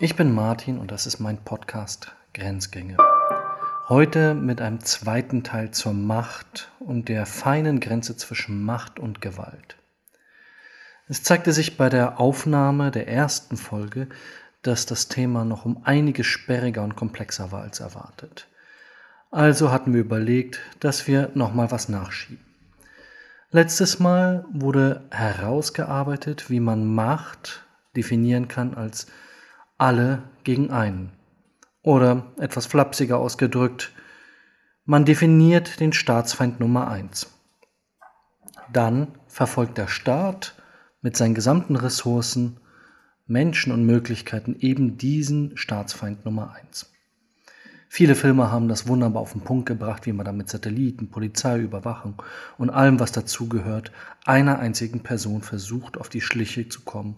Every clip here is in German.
Ich bin Martin und das ist mein Podcast Grenzgänge. Heute mit einem zweiten Teil zur Macht und der feinen Grenze zwischen Macht und Gewalt. Es zeigte sich bei der Aufnahme der ersten Folge, dass das Thema noch um einiges sperriger und komplexer war als erwartet. Also hatten wir überlegt, dass wir nochmal was nachschieben. Letztes Mal wurde herausgearbeitet, wie man Macht definieren kann als alle gegen einen. Oder etwas flapsiger ausgedrückt, man definiert den Staatsfeind Nummer eins. Dann verfolgt der Staat mit seinen gesamten Ressourcen, Menschen und Möglichkeiten eben diesen Staatsfeind Nummer eins. Viele Filme haben das wunderbar auf den Punkt gebracht, wie man da mit Satelliten, Polizei, Überwachung und allem, was dazugehört, einer einzigen Person versucht, auf die Schliche zu kommen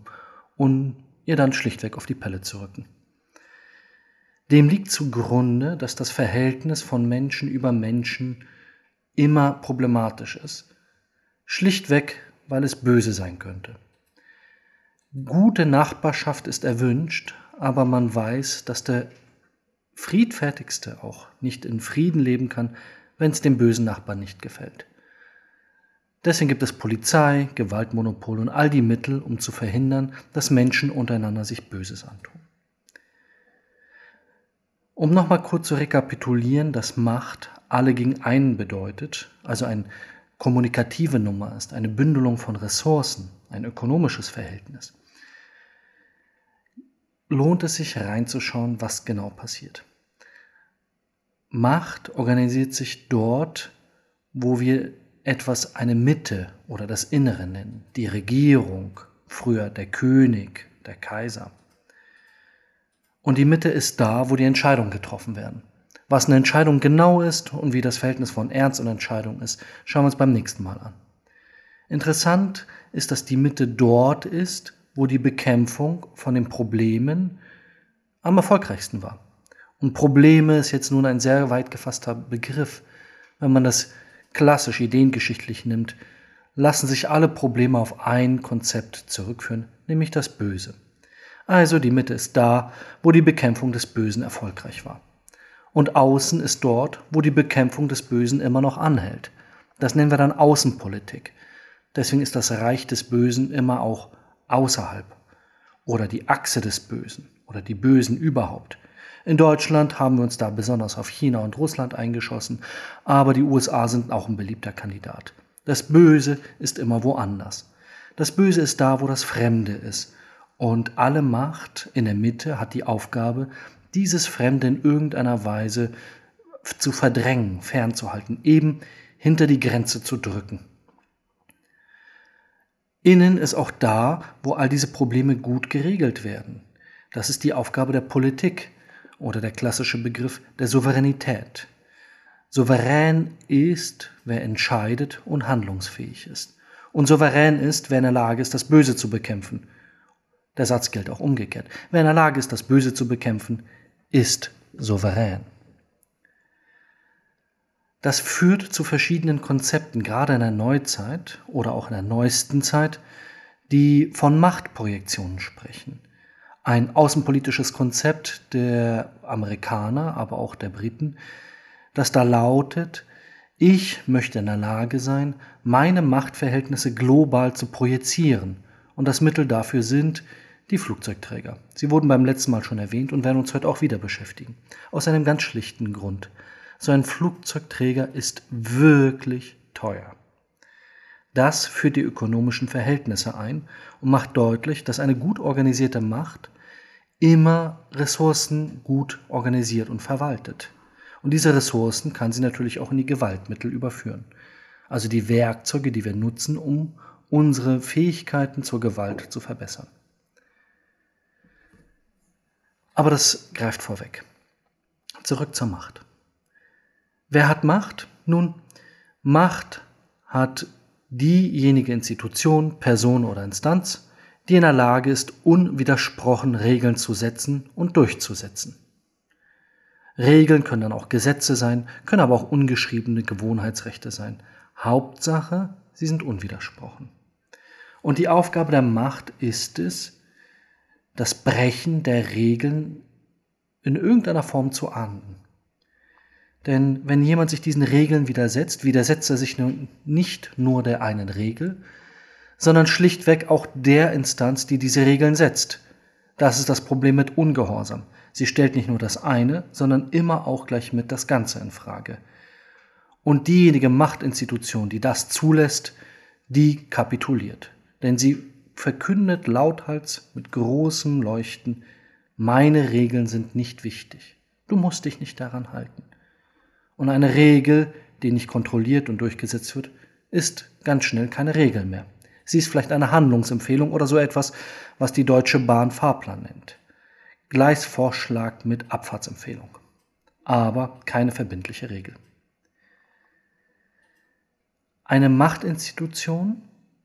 und ihr dann schlichtweg auf die Pelle zu rücken. Dem liegt zugrunde, dass das Verhältnis von Menschen über Menschen immer problematisch ist. Schlichtweg, weil es böse sein könnte. Gute Nachbarschaft ist erwünscht, aber man weiß, dass der Friedfertigste auch nicht in Frieden leben kann, wenn es dem bösen Nachbarn nicht gefällt. Deswegen gibt es Polizei, Gewaltmonopol und all die Mittel, um zu verhindern, dass Menschen untereinander sich Böses antun. Um nochmal kurz zu rekapitulieren, dass Macht alle gegen einen bedeutet, also eine kommunikative Nummer ist, eine Bündelung von Ressourcen, ein ökonomisches Verhältnis, lohnt es sich reinzuschauen, was genau passiert. Macht organisiert sich dort, wo wir etwas eine Mitte oder das Innere nennen, die Regierung, früher der König, der Kaiser. Und die Mitte ist da, wo die Entscheidungen getroffen werden. Was eine Entscheidung genau ist und wie das Verhältnis von Ernst und Entscheidung ist, schauen wir uns beim nächsten Mal an. Interessant ist, dass die Mitte dort ist, wo die Bekämpfung von den Problemen am erfolgreichsten war. Und Probleme ist jetzt nun ein sehr weit gefasster Begriff. Wenn man das klassisch ideengeschichtlich nimmt, lassen sich alle Probleme auf ein Konzept zurückführen, nämlich das Böse. Also die Mitte ist da, wo die Bekämpfung des Bösen erfolgreich war. Und außen ist dort, wo die Bekämpfung des Bösen immer noch anhält. Das nennen wir dann Außenpolitik. Deswegen ist das Reich des Bösen immer auch außerhalb oder die Achse des Bösen oder die Bösen überhaupt. In Deutschland haben wir uns da besonders auf China und Russland eingeschossen, aber die USA sind auch ein beliebter Kandidat. Das Böse ist immer woanders. Das Böse ist da, wo das Fremde ist. Und alle Macht in der Mitte hat die Aufgabe, dieses Fremde in irgendeiner Weise zu verdrängen, fernzuhalten, eben hinter die Grenze zu drücken. Innen ist auch da, wo all diese Probleme gut geregelt werden. Das ist die Aufgabe der Politik, oder der klassische Begriff der Souveränität. Souverän ist, wer entscheidet und handlungsfähig ist. Und souverän ist, wer in der Lage ist, das Böse zu bekämpfen. Der Satz gilt auch umgekehrt. Wer in der Lage ist, das Böse zu bekämpfen, ist souverän. Das führt zu verschiedenen Konzepten, gerade in der Neuzeit oder auch in der neuesten Zeit, die von Machtprojektionen sprechen ein außenpolitisches Konzept der Amerikaner, aber auch der Briten, das da lautet, ich möchte in der Lage sein, meine Machtverhältnisse global zu projizieren. Und das Mittel dafür sind die Flugzeugträger. Sie wurden beim letzten Mal schon erwähnt und werden uns heute auch wieder beschäftigen. Aus einem ganz schlichten Grund. So ein Flugzeugträger ist wirklich teuer. Das führt die ökonomischen Verhältnisse ein und macht deutlich, dass eine gut organisierte Macht immer Ressourcen gut organisiert und verwaltet. Und diese Ressourcen kann sie natürlich auch in die Gewaltmittel überführen. Also die Werkzeuge, die wir nutzen, um unsere Fähigkeiten zur Gewalt zu verbessern. Aber das greift vorweg. Zurück zur Macht. Wer hat Macht? Nun, Macht hat diejenige Institution, Person oder Instanz, die in der Lage ist, unwidersprochen Regeln zu setzen und durchzusetzen. Regeln können dann auch Gesetze sein, können aber auch ungeschriebene Gewohnheitsrechte sein. Hauptsache, sie sind unwidersprochen. Und die Aufgabe der Macht ist es, das Brechen der Regeln in irgendeiner Form zu ahnden. Denn wenn jemand sich diesen Regeln widersetzt, widersetzt er sich nicht nur der einen Regel, sondern schlichtweg auch der Instanz, die diese Regeln setzt. Das ist das Problem mit Ungehorsam. Sie stellt nicht nur das eine, sondern immer auch gleich mit das Ganze in Frage. Und diejenige Machtinstitution, die das zulässt, die kapituliert. Denn sie verkündet lauthals mit großem Leuchten, meine Regeln sind nicht wichtig. Du musst dich nicht daran halten. Und eine Regel, die nicht kontrolliert und durchgesetzt wird, ist ganz schnell keine Regel mehr. Sie ist vielleicht eine Handlungsempfehlung oder so etwas, was die Deutsche Bahn Fahrplan nennt. Gleisvorschlag mit Abfahrtsempfehlung. Aber keine verbindliche Regel. Eine Machtinstitution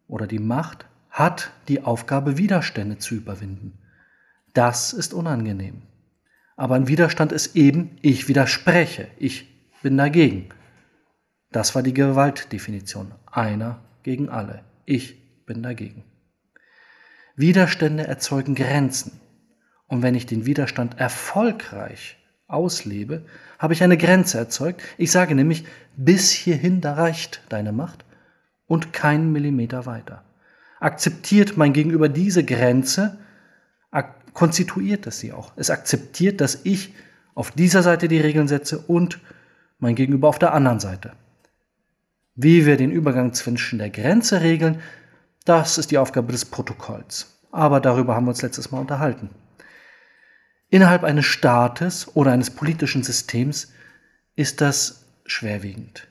oder die Macht hat die Aufgabe, Widerstände zu überwinden. Das ist unangenehm. Aber ein Widerstand ist eben, ich widerspreche, ich bin dagegen. Das war die Gewaltdefinition. Einer gegen alle. Ich bin dagegen. Widerstände erzeugen Grenzen. Und wenn ich den Widerstand erfolgreich auslebe, habe ich eine Grenze erzeugt. Ich sage nämlich, bis hierhin, da reicht deine Macht und keinen Millimeter weiter. Akzeptiert mein Gegenüber diese Grenze, konstituiert es sie auch. Es akzeptiert, dass ich auf dieser Seite die Regeln setze und mein Gegenüber auf der anderen Seite. Wie wir den Übergang zwischen der Grenze regeln, das ist die Aufgabe des Protokolls. Aber darüber haben wir uns letztes Mal unterhalten. Innerhalb eines Staates oder eines politischen Systems ist das schwerwiegend.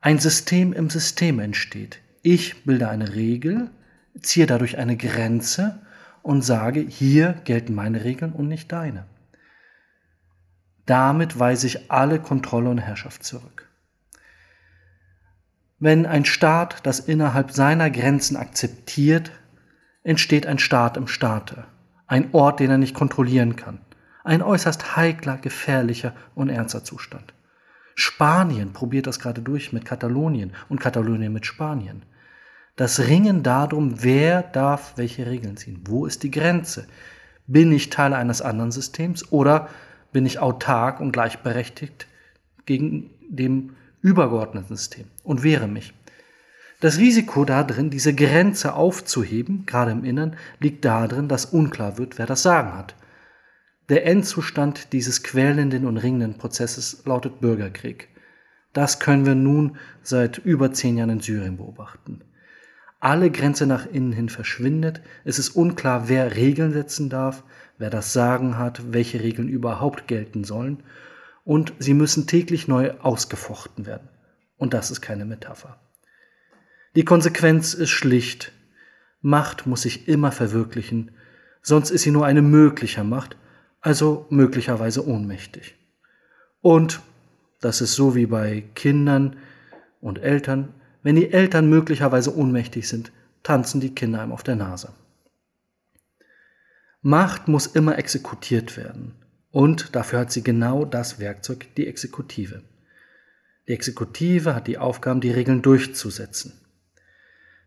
Ein System im System entsteht. Ich bilde eine Regel, ziehe dadurch eine Grenze und sage, hier gelten meine Regeln und nicht deine. Damit weise ich alle Kontrolle und Herrschaft zurück. Wenn ein Staat das innerhalb seiner Grenzen akzeptiert, entsteht ein Staat im Staate, ein Ort, den er nicht kontrollieren kann, ein äußerst heikler, gefährlicher und ernster Zustand. Spanien probiert das gerade durch mit Katalonien und Katalonien mit Spanien. Das Ringen darum, wer darf welche Regeln ziehen, wo ist die Grenze, bin ich Teil eines anderen Systems oder bin ich autark und gleichberechtigt gegen dem übergeordneten System und wehre mich. Das Risiko darin, diese Grenze aufzuheben, gerade im Innern, liegt darin, dass unklar wird, wer das Sagen hat. Der Endzustand dieses quälenden und ringenden Prozesses lautet Bürgerkrieg. Das können wir nun seit über zehn Jahren in Syrien beobachten. Alle Grenze nach innen hin verschwindet, es ist unklar, wer Regeln setzen darf, wer das Sagen hat, welche Regeln überhaupt gelten sollen, und sie müssen täglich neu ausgefochten werden. Und das ist keine Metapher. Die Konsequenz ist schlicht. Macht muss sich immer verwirklichen, sonst ist sie nur eine mögliche Macht, also möglicherweise ohnmächtig. Und das ist so wie bei Kindern und Eltern, wenn die Eltern möglicherweise ohnmächtig sind, tanzen die Kinder einem auf der Nase. Macht muss immer exekutiert werden. Und dafür hat sie genau das Werkzeug, die Exekutive. Die Exekutive hat die Aufgabe, die Regeln durchzusetzen.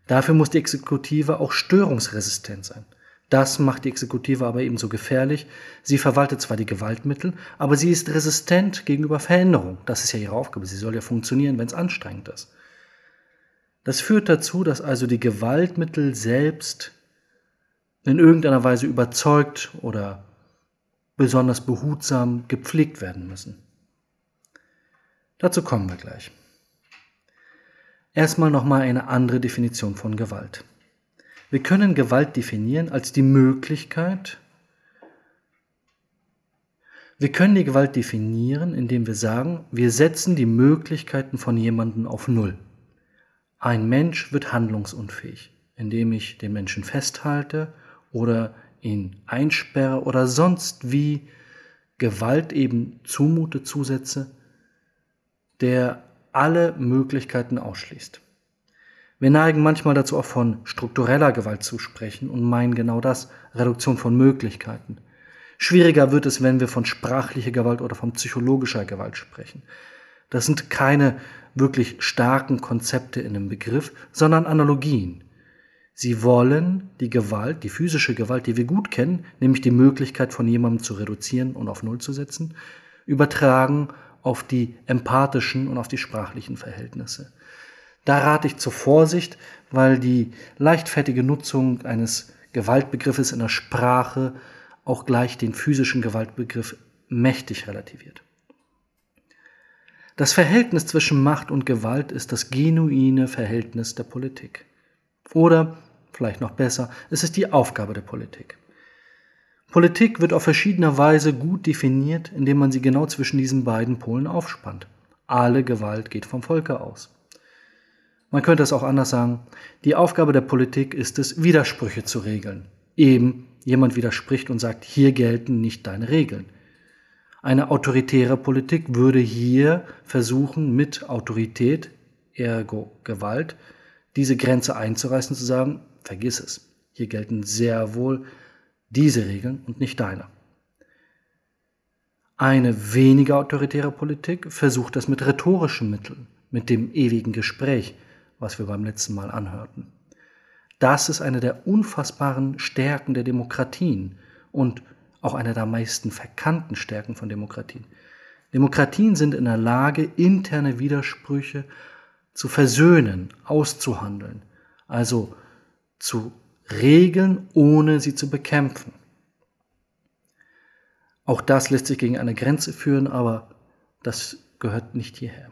Dafür muss die Exekutive auch störungsresistent sein. Das macht die Exekutive aber ebenso gefährlich. Sie verwaltet zwar die Gewaltmittel, aber sie ist resistent gegenüber Veränderung. Das ist ja ihre Aufgabe. Sie soll ja funktionieren, wenn es anstrengend ist. Das führt dazu, dass also die Gewaltmittel selbst in irgendeiner Weise überzeugt oder besonders behutsam gepflegt werden müssen. Dazu kommen wir gleich. Erstmal nochmal eine andere Definition von Gewalt. Wir können Gewalt definieren als die Möglichkeit, wir können die Gewalt definieren, indem wir sagen, wir setzen die Möglichkeiten von jemandem auf Null. Ein Mensch wird handlungsunfähig, indem ich den Menschen festhalte oder ihn einsperre oder sonst wie Gewalt eben zumute, zusetze, der alle Möglichkeiten ausschließt. Wir neigen manchmal dazu auch von struktureller Gewalt zu sprechen und meinen genau das, Reduktion von Möglichkeiten. Schwieriger wird es, wenn wir von sprachlicher Gewalt oder von psychologischer Gewalt sprechen. Das sind keine wirklich starken Konzepte in dem Begriff, sondern Analogien. Sie wollen die Gewalt, die physische Gewalt, die wir gut kennen, nämlich die Möglichkeit von jemandem zu reduzieren und auf Null zu setzen, übertragen auf die empathischen und auf die sprachlichen Verhältnisse. Da rate ich zur Vorsicht, weil die leichtfertige Nutzung eines Gewaltbegriffes in der Sprache auch gleich den physischen Gewaltbegriff mächtig relativiert. Das Verhältnis zwischen Macht und Gewalt ist das genuine Verhältnis der Politik. Oder, vielleicht noch besser, es ist die Aufgabe der Politik. Politik wird auf verschiedene Weise gut definiert, indem man sie genau zwischen diesen beiden Polen aufspannt. Alle Gewalt geht vom Volke aus. Man könnte es auch anders sagen, die Aufgabe der Politik ist es, Widersprüche zu regeln. Eben jemand widerspricht und sagt, hier gelten nicht deine Regeln. Eine autoritäre Politik würde hier versuchen, mit Autorität, ergo Gewalt, diese Grenze einzureißen, zu sagen, vergiss es. Hier gelten sehr wohl diese Regeln und nicht deine. Eine weniger autoritäre Politik versucht das mit rhetorischen Mitteln, mit dem ewigen Gespräch, was wir beim letzten Mal anhörten. Das ist eine der unfassbaren Stärken der Demokratien und auch eine der meisten verkannten Stärken von Demokratien. Demokratien sind in der Lage, interne Widersprüche zu versöhnen, auszuhandeln, also zu regeln, ohne sie zu bekämpfen. Auch das lässt sich gegen eine Grenze führen, aber das gehört nicht hierher.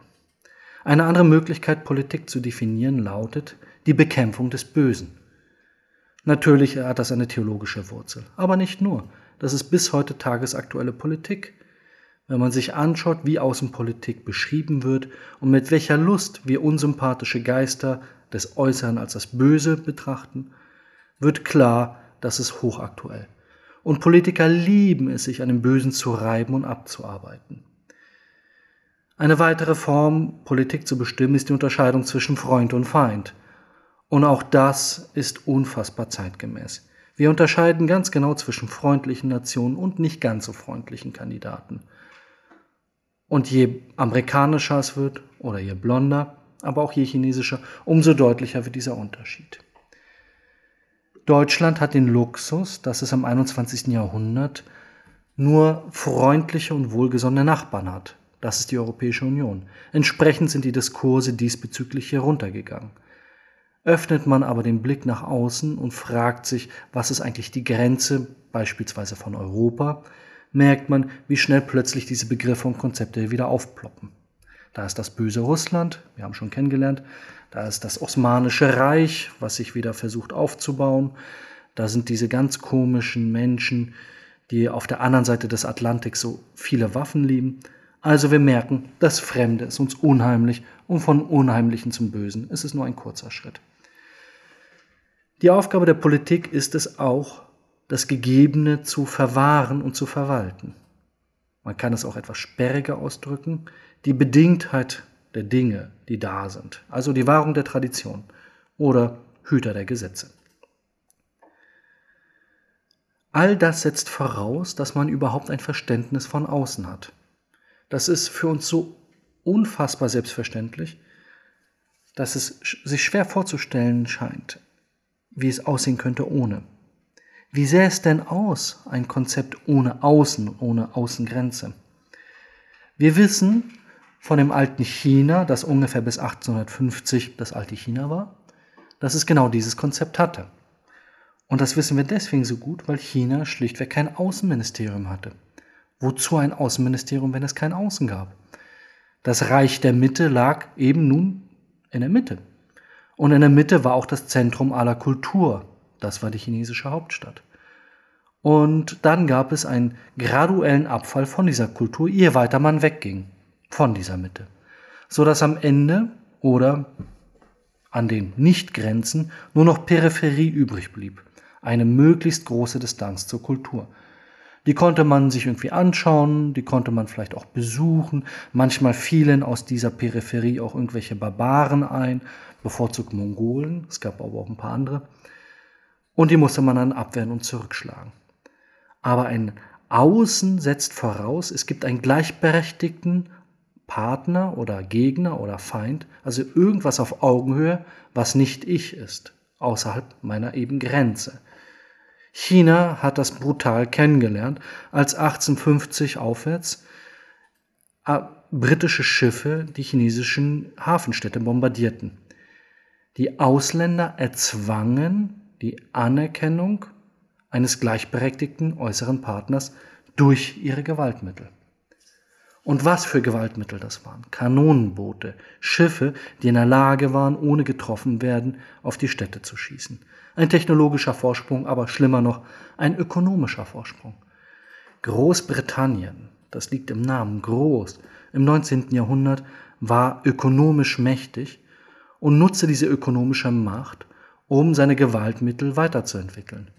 Eine andere Möglichkeit, Politik zu definieren, lautet die Bekämpfung des Bösen. Natürlich hat das eine theologische Wurzel, aber nicht nur. Das ist bis heute tagesaktuelle Politik. Wenn man sich anschaut, wie Außenpolitik beschrieben wird und mit welcher Lust wir unsympathische Geister des Äußeren als das Böse betrachten, wird klar, das ist hochaktuell. Und Politiker lieben es, sich an dem Bösen zu reiben und abzuarbeiten. Eine weitere Form, Politik zu bestimmen, ist die Unterscheidung zwischen Freund und Feind. Und auch das ist unfassbar zeitgemäß. Wir unterscheiden ganz genau zwischen freundlichen Nationen und nicht ganz so freundlichen Kandidaten. Und je amerikanischer es wird oder je blonder, aber auch je chinesischer, umso deutlicher wird dieser Unterschied. Deutschland hat den Luxus, dass es im 21. Jahrhundert nur freundliche und wohlgesonnene Nachbarn hat. Das ist die Europäische Union. Entsprechend sind die Diskurse diesbezüglich heruntergegangen. Öffnet man aber den Blick nach außen und fragt sich, was ist eigentlich die Grenze beispielsweise von Europa, merkt man, wie schnell plötzlich diese Begriffe und Konzepte wieder aufploppen. Da ist das böse Russland, wir haben schon kennengelernt, da ist das Osmanische Reich, was sich wieder versucht aufzubauen, da sind diese ganz komischen Menschen, die auf der anderen Seite des Atlantiks so viele Waffen lieben. Also wir merken, das Fremde ist uns unheimlich und von Unheimlichen zum Bösen ist es nur ein kurzer Schritt. Die Aufgabe der Politik ist es auch, das Gegebene zu verwahren und zu verwalten. Man kann es auch etwas sperriger ausdrücken, die Bedingtheit der Dinge, die da sind, also die Wahrung der Tradition oder Hüter der Gesetze. All das setzt voraus, dass man überhaupt ein Verständnis von außen hat. Das ist für uns so unfassbar selbstverständlich, dass es sich schwer vorzustellen scheint, wie es aussehen könnte ohne. Wie sähe es denn aus, ein Konzept ohne Außen, ohne Außengrenze? Wir wissen von dem alten China, das ungefähr bis 1850 das alte China war, dass es genau dieses Konzept hatte. Und das wissen wir deswegen so gut, weil China schlichtweg kein Außenministerium hatte. Wozu ein Außenministerium, wenn es kein Außen gab? Das Reich der Mitte lag eben nun in der Mitte. Und in der Mitte war auch das Zentrum aller Kultur, das war die chinesische Hauptstadt. Und dann gab es einen graduellen Abfall von dieser Kultur, je weiter man wegging von dieser Mitte. So dass am Ende oder an den Nichtgrenzen nur noch Peripherie übrig blieb. Eine möglichst große Distanz zur Kultur. Die konnte man sich irgendwie anschauen, die konnte man vielleicht auch besuchen. Manchmal fielen aus dieser Peripherie auch irgendwelche Barbaren ein, bevorzugt Mongolen. Es gab aber auch ein paar andere und die musste man dann abwehren und zurückschlagen. Aber ein Außen setzt voraus, es gibt einen gleichberechtigten Partner oder Gegner oder Feind, also irgendwas auf Augenhöhe, was nicht ich ist. außerhalb meiner eben Grenze. China hat das brutal kennengelernt, als 1850 aufwärts äh, britische Schiffe die chinesischen Hafenstädte bombardierten. Die Ausländer erzwangen die Anerkennung eines gleichberechtigten äußeren Partners durch ihre Gewaltmittel. Und was für Gewaltmittel das waren. Kanonenboote, Schiffe, die in der Lage waren, ohne getroffen werden, auf die Städte zu schießen. Ein technologischer Vorsprung, aber schlimmer noch, ein ökonomischer Vorsprung. Großbritannien, das liegt im Namen groß, im 19. Jahrhundert war ökonomisch mächtig und nutzte diese ökonomische Macht, um seine Gewaltmittel weiterzuentwickeln.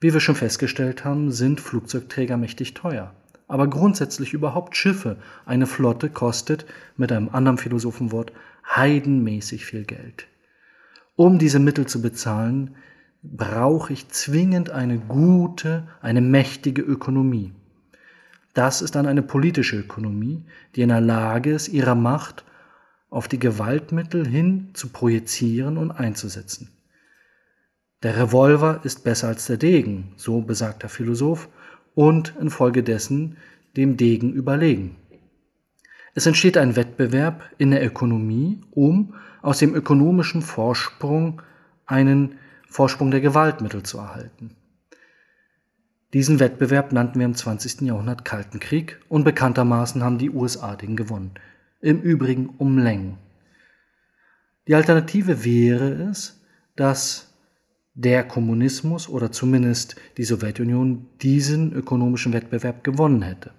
Wie wir schon festgestellt haben, sind Flugzeugträger mächtig teuer. Aber grundsätzlich überhaupt Schiffe, eine Flotte kostet, mit einem anderen Philosophenwort, heidenmäßig viel Geld. Um diese Mittel zu bezahlen, brauche ich zwingend eine gute, eine mächtige Ökonomie. Das ist dann eine politische Ökonomie, die in der Lage ist, ihre Macht auf die Gewaltmittel hin zu projizieren und einzusetzen. Der Revolver ist besser als der Degen, so besagt der Philosoph, und infolgedessen dem Degen überlegen. Es entsteht ein Wettbewerb in der Ökonomie, um aus dem ökonomischen Vorsprung einen Vorsprung der Gewaltmittel zu erhalten. Diesen Wettbewerb nannten wir im 20. Jahrhundert Kalten Krieg und bekanntermaßen haben die USA den gewonnen. Im Übrigen um Längen. Die Alternative wäre es, dass der Kommunismus oder zumindest die Sowjetunion diesen ökonomischen Wettbewerb gewonnen hätte.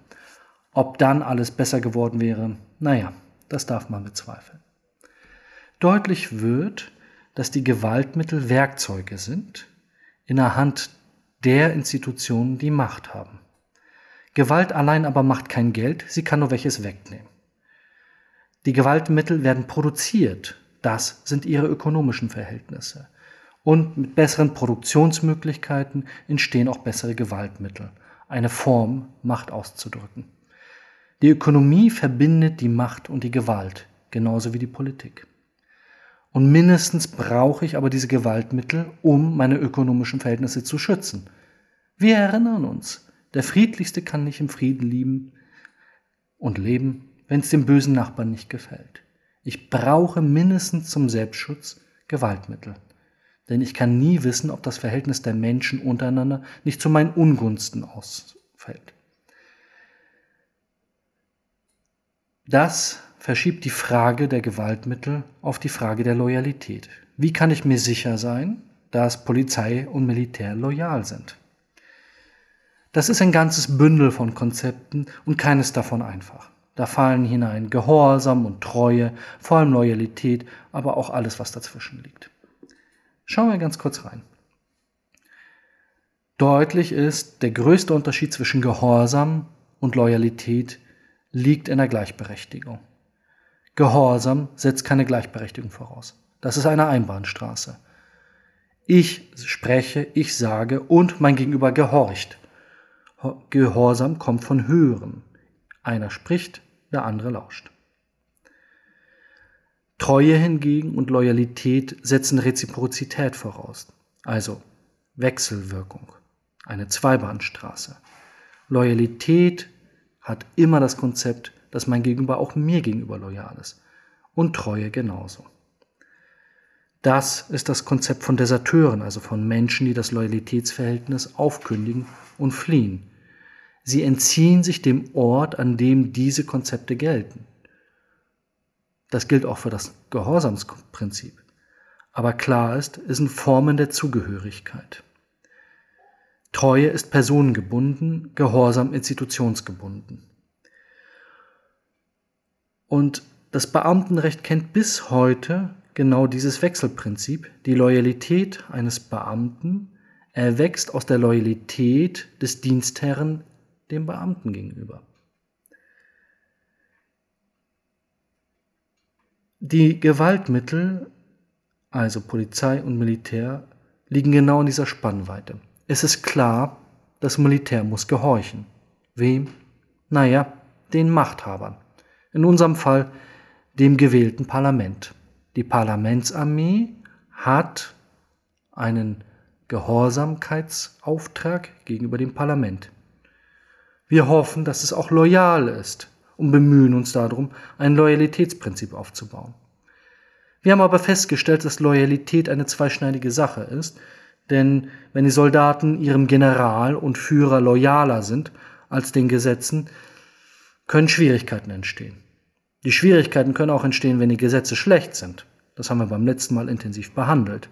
Ob dann alles besser geworden wäre, naja, das darf man bezweifeln. Deutlich wird, dass die Gewaltmittel Werkzeuge sind in der Hand der Institutionen, die Macht haben. Gewalt allein aber macht kein Geld, sie kann nur welches wegnehmen. Die Gewaltmittel werden produziert, das sind ihre ökonomischen Verhältnisse. Und mit besseren Produktionsmöglichkeiten entstehen auch bessere Gewaltmittel, eine Form, Macht auszudrücken. Die Ökonomie verbindet die Macht und die Gewalt, genauso wie die Politik. Und mindestens brauche ich aber diese Gewaltmittel, um meine ökonomischen Verhältnisse zu schützen. Wir erinnern uns, der Friedlichste kann nicht im Frieden lieben und leben, wenn es dem bösen Nachbarn nicht gefällt. Ich brauche mindestens zum Selbstschutz Gewaltmittel denn ich kann nie wissen, ob das Verhältnis der Menschen untereinander nicht zu meinen Ungunsten ausfällt. Das verschiebt die Frage der Gewaltmittel auf die Frage der Loyalität. Wie kann ich mir sicher sein, dass Polizei und Militär loyal sind? Das ist ein ganzes Bündel von Konzepten und keines davon einfach. Da fallen hinein Gehorsam und Treue, vor allem Loyalität, aber auch alles, was dazwischen liegt. Schauen wir ganz kurz rein. Deutlich ist, der größte Unterschied zwischen Gehorsam und Loyalität liegt in der Gleichberechtigung. Gehorsam setzt keine Gleichberechtigung voraus. Das ist eine Einbahnstraße. Ich spreche, ich sage und mein Gegenüber gehorcht. Gehorsam kommt von Hören. Einer spricht, der andere lauscht. Treue hingegen und Loyalität setzen Reziprozität voraus, also Wechselwirkung, eine Zweibahnstraße. Loyalität hat immer das Konzept, dass mein Gegenüber auch mir gegenüber loyal ist und Treue genauso. Das ist das Konzept von Deserteuren, also von Menschen, die das Loyalitätsverhältnis aufkündigen und fliehen. Sie entziehen sich dem Ort, an dem diese Konzepte gelten. Das gilt auch für das Gehorsamsprinzip. Aber klar ist, es sind Formen der Zugehörigkeit. Treue ist personengebunden, Gehorsam institutionsgebunden. Und das Beamtenrecht kennt bis heute genau dieses Wechselprinzip. Die Loyalität eines Beamten erwächst aus der Loyalität des Dienstherren dem Beamten gegenüber. Die Gewaltmittel, also Polizei und Militär, liegen genau in dieser Spannweite. Es ist klar, das Militär muss gehorchen. Wem? Naja, den Machthabern. In unserem Fall dem gewählten Parlament. Die Parlamentsarmee hat einen Gehorsamkeitsauftrag gegenüber dem Parlament. Wir hoffen, dass es auch loyal ist und bemühen uns darum, ein Loyalitätsprinzip aufzubauen. Wir haben aber festgestellt, dass Loyalität eine zweischneidige Sache ist, denn wenn die Soldaten ihrem General und Führer loyaler sind als den Gesetzen, können Schwierigkeiten entstehen. Die Schwierigkeiten können auch entstehen, wenn die Gesetze schlecht sind. Das haben wir beim letzten Mal intensiv behandelt.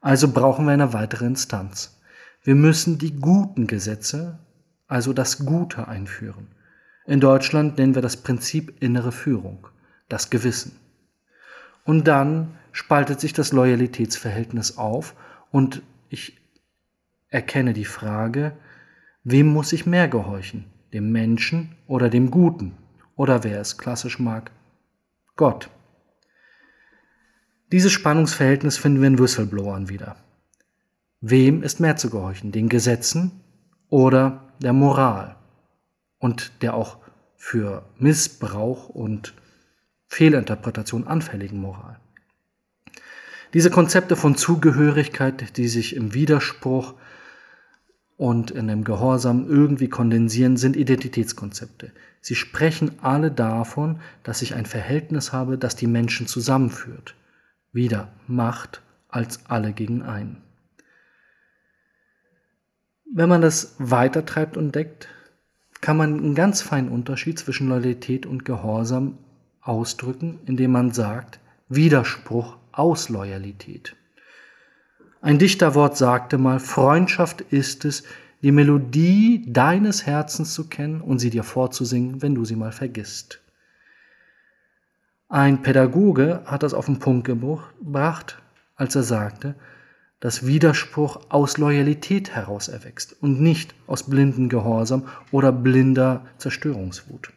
Also brauchen wir eine weitere Instanz. Wir müssen die guten Gesetze, also das Gute einführen. In Deutschland nennen wir das Prinzip innere Führung, das Gewissen. Und dann spaltet sich das Loyalitätsverhältnis auf und ich erkenne die Frage, wem muss ich mehr gehorchen? Dem Menschen oder dem Guten? Oder wer es klassisch mag? Gott. Dieses Spannungsverhältnis finden wir in Whistleblowern wieder. Wem ist mehr zu gehorchen? Den Gesetzen oder der Moral? Und der auch für Missbrauch und Fehlinterpretation anfälligen Moral. Diese Konzepte von Zugehörigkeit, die sich im Widerspruch und in dem Gehorsam irgendwie kondensieren, sind Identitätskonzepte. Sie sprechen alle davon, dass ich ein Verhältnis habe, das die Menschen zusammenführt. Wieder Macht als alle gegen einen. Wenn man das weitertreibt und deckt, kann man einen ganz feinen Unterschied zwischen Loyalität und Gehorsam ausdrücken, indem man sagt, Widerspruch aus Loyalität. Ein Dichterwort sagte mal, Freundschaft ist es, die Melodie deines Herzens zu kennen und sie dir vorzusingen, wenn du sie mal vergisst. Ein Pädagoge hat das auf den Punkt gebracht, als er sagte, dass Widerspruch aus Loyalität heraus erwächst und nicht aus blinden Gehorsam oder blinder Zerstörungswut.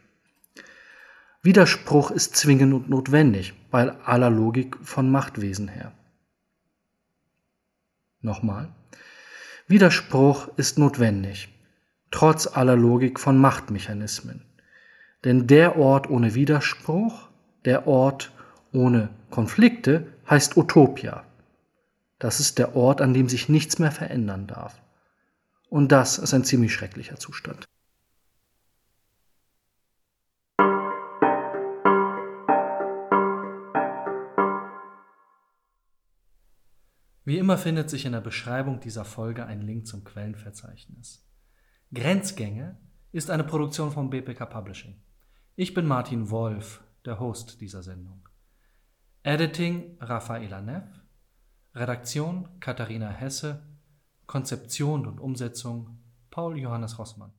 Widerspruch ist zwingend und notwendig bei aller Logik von Machtwesen her. Nochmal. Widerspruch ist notwendig, trotz aller Logik von Machtmechanismen. Denn der Ort ohne Widerspruch, der Ort ohne Konflikte heißt Utopia. Das ist der Ort, an dem sich nichts mehr verändern darf. Und das ist ein ziemlich schrecklicher Zustand. Wie immer findet sich in der Beschreibung dieser Folge ein Link zum Quellenverzeichnis. Grenzgänge ist eine Produktion von BPK Publishing. Ich bin Martin Wolf, der Host dieser Sendung. Editing Rafaela Neff, Redaktion Katharina Hesse, Konzeption und Umsetzung Paul Johannes Rossmann.